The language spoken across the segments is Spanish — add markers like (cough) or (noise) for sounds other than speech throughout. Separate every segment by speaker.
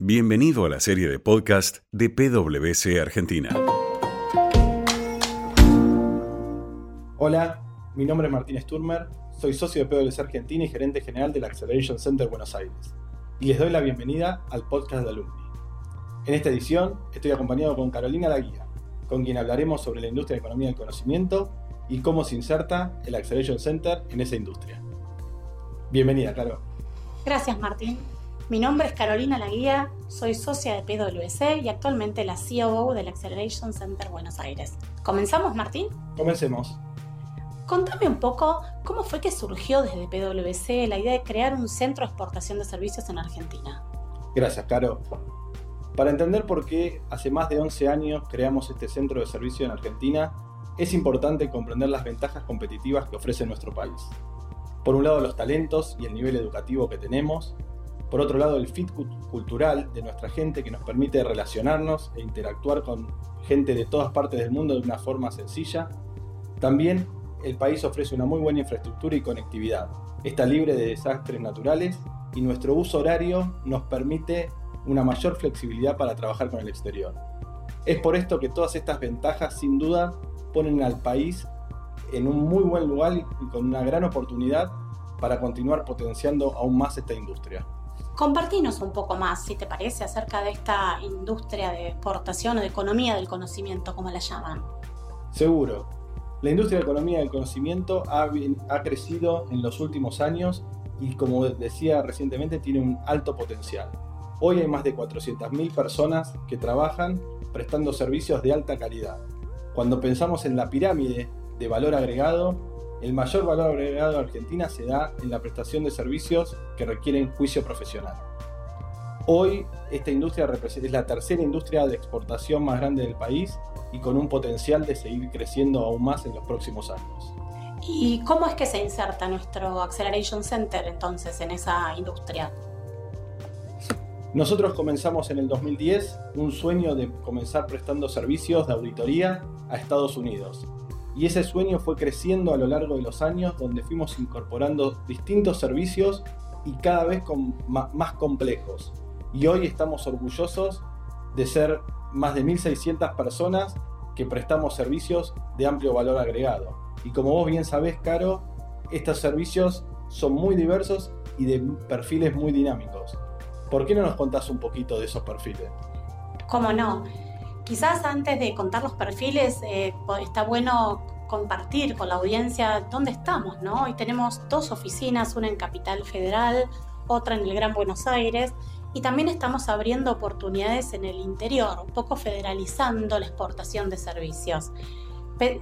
Speaker 1: Bienvenido a la serie de podcast de PwC Argentina.
Speaker 2: Hola, mi nombre es Martín Sturmer, soy socio de PwC Argentina y gerente general del Acceleration Center Buenos Aires. Y les doy la bienvenida al podcast de Alumni. En esta edición estoy acompañado con Carolina Laguía, con quien hablaremos sobre la industria de economía del conocimiento y cómo se inserta el Acceleration Center en esa industria. Bienvenida, Caro.
Speaker 3: Gracias, Martín. Mi nombre es Carolina Laguía, soy socia de PwC y actualmente la COO del Acceleration Center Buenos Aires. ¿Comenzamos, Martín?
Speaker 2: Comencemos.
Speaker 3: Contame un poco cómo fue que surgió desde PwC la idea de crear un centro de exportación de servicios en Argentina.
Speaker 2: Gracias, Caro. Para entender por qué hace más de 11 años creamos este centro de servicio en Argentina, es importante comprender las ventajas competitivas que ofrece nuestro país. Por un lado, los talentos y el nivel educativo que tenemos, por otro lado, el fit cultural de nuestra gente que nos permite relacionarnos e interactuar con gente de todas partes del mundo de una forma sencilla. También el país ofrece una muy buena infraestructura y conectividad. Está libre de desastres naturales y nuestro uso horario nos permite una mayor flexibilidad para trabajar con el exterior. Es por esto que todas estas ventajas sin duda ponen al país en un muy buen lugar y con una gran oportunidad para continuar potenciando aún más esta industria.
Speaker 3: Compartinos un poco más, si te parece, acerca de esta industria de exportación o de economía del conocimiento, como la llaman.
Speaker 2: Seguro. La industria de economía del conocimiento ha, ha crecido en los últimos años y, como decía recientemente, tiene un alto potencial. Hoy hay más de 400.000 personas que trabajan prestando servicios de alta calidad. Cuando pensamos en la pirámide de valor agregado, el mayor valor agregado de Argentina se da en la prestación de servicios que requieren juicio profesional. Hoy esta industria es la tercera industria de exportación más grande del país y con un potencial de seguir creciendo aún más en los próximos años.
Speaker 3: ¿Y cómo es que se inserta nuestro Acceleration Center entonces en esa industria?
Speaker 2: Nosotros comenzamos en el 2010 un sueño de comenzar prestando servicios de auditoría a Estados Unidos y ese sueño fue creciendo a lo largo de los años donde fuimos incorporando distintos servicios y cada vez con más complejos. Y hoy estamos orgullosos de ser más de 1.600 personas que prestamos servicios de amplio valor agregado. Y como vos bien sabés, Caro, estos servicios son muy diversos y de perfiles muy dinámicos. ¿Por qué no nos contás un poquito de esos perfiles?
Speaker 3: ¿Cómo no? Quizás antes de contar los perfiles, eh, está bueno compartir con la audiencia dónde estamos, ¿no? Hoy tenemos dos oficinas, una en Capital Federal, otra en el Gran Buenos Aires, y también estamos abriendo oportunidades en el interior, un poco federalizando la exportación de servicios.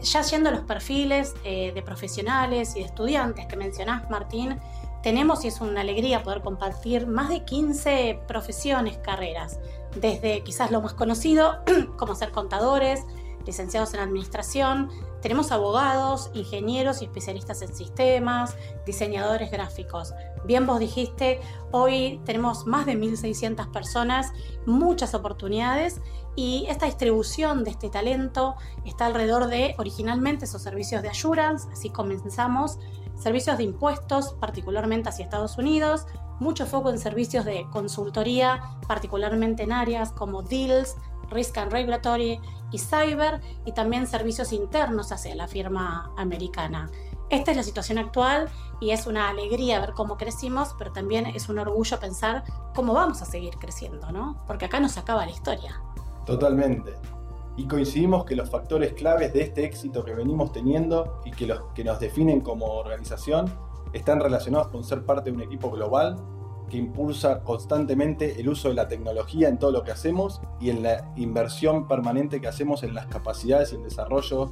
Speaker 3: Ya yendo a los perfiles eh, de profesionales y de estudiantes que mencionás, Martín, tenemos y es una alegría poder compartir más de 15 profesiones, carreras, desde quizás lo más conocido, (clears throat) como ser contadores, licenciados en administración, tenemos abogados, ingenieros y especialistas en sistemas, diseñadores gráficos. Bien vos dijiste, hoy tenemos más de 1.600 personas, muchas oportunidades y esta distribución de este talento está alrededor de originalmente esos servicios de assurance, así comenzamos, servicios de impuestos, particularmente hacia Estados Unidos, mucho foco en servicios de consultoría, particularmente en áreas como deals, risk and regulatory y cyber, y también servicios internos hacia la firma americana. Esta es la situación actual y es una alegría ver cómo crecimos, pero también es un orgullo pensar cómo vamos a seguir creciendo, ¿no? Porque acá nos acaba la historia.
Speaker 2: Totalmente y coincidimos que los factores claves de este éxito que venimos teniendo y que, los, que nos definen como organización están relacionados con ser parte de un equipo global que impulsa constantemente el uso de la tecnología en todo lo que hacemos y en la inversión permanente que hacemos en las capacidades y el desarrollo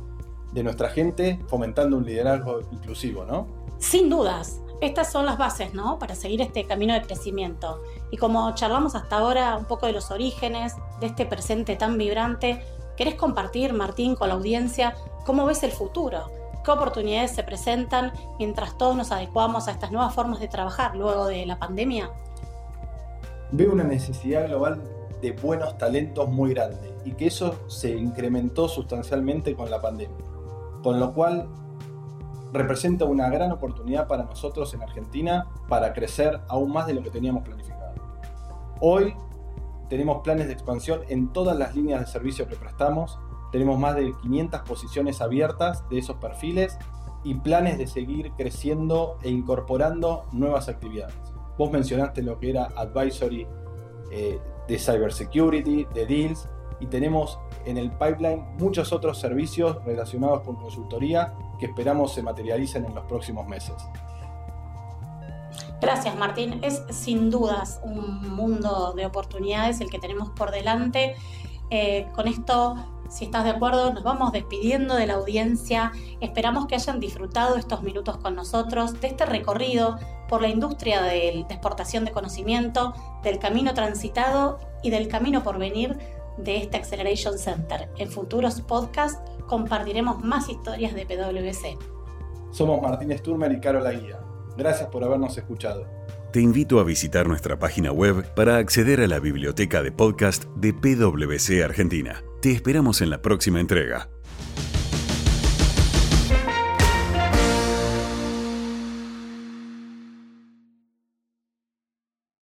Speaker 2: de nuestra gente, fomentando un liderazgo inclusivo, ¿no?
Speaker 3: Sin dudas. Estas son las bases, ¿no? Para seguir este camino de crecimiento. Y como charlamos hasta ahora un poco de los orígenes de este presente tan vibrante, ¿Querés compartir, Martín, con la audiencia cómo ves el futuro? ¿Qué oportunidades se presentan mientras todos nos adecuamos a estas nuevas formas de trabajar luego de la pandemia?
Speaker 2: Veo una necesidad global de buenos talentos muy grande y que eso se incrementó sustancialmente con la pandemia, con lo cual representa una gran oportunidad para nosotros en Argentina para crecer aún más de lo que teníamos planificado. Hoy tenemos planes de expansión en todas las líneas de servicio que prestamos. Tenemos más de 500 posiciones abiertas de esos perfiles y planes de seguir creciendo e incorporando nuevas actividades. Vos mencionaste lo que era advisory eh, de cybersecurity, de deals, y tenemos en el pipeline muchos otros servicios relacionados con consultoría que esperamos se materialicen en los próximos meses.
Speaker 3: Gracias, Martín. Es sin dudas un mundo de oportunidades el que tenemos por delante. Eh, con esto, si estás de acuerdo, nos vamos despidiendo de la audiencia. Esperamos que hayan disfrutado estos minutos con nosotros de este recorrido por la industria de, de exportación de conocimiento, del camino transitado y del camino por venir de este Acceleration Center. En futuros podcasts compartiremos más historias de PwC.
Speaker 2: Somos Martín Sturmer y Carol Guía. Gracias por habernos escuchado.
Speaker 1: Te invito a visitar nuestra página web para acceder a la biblioteca de podcast de PwC Argentina. Te esperamos en la próxima entrega.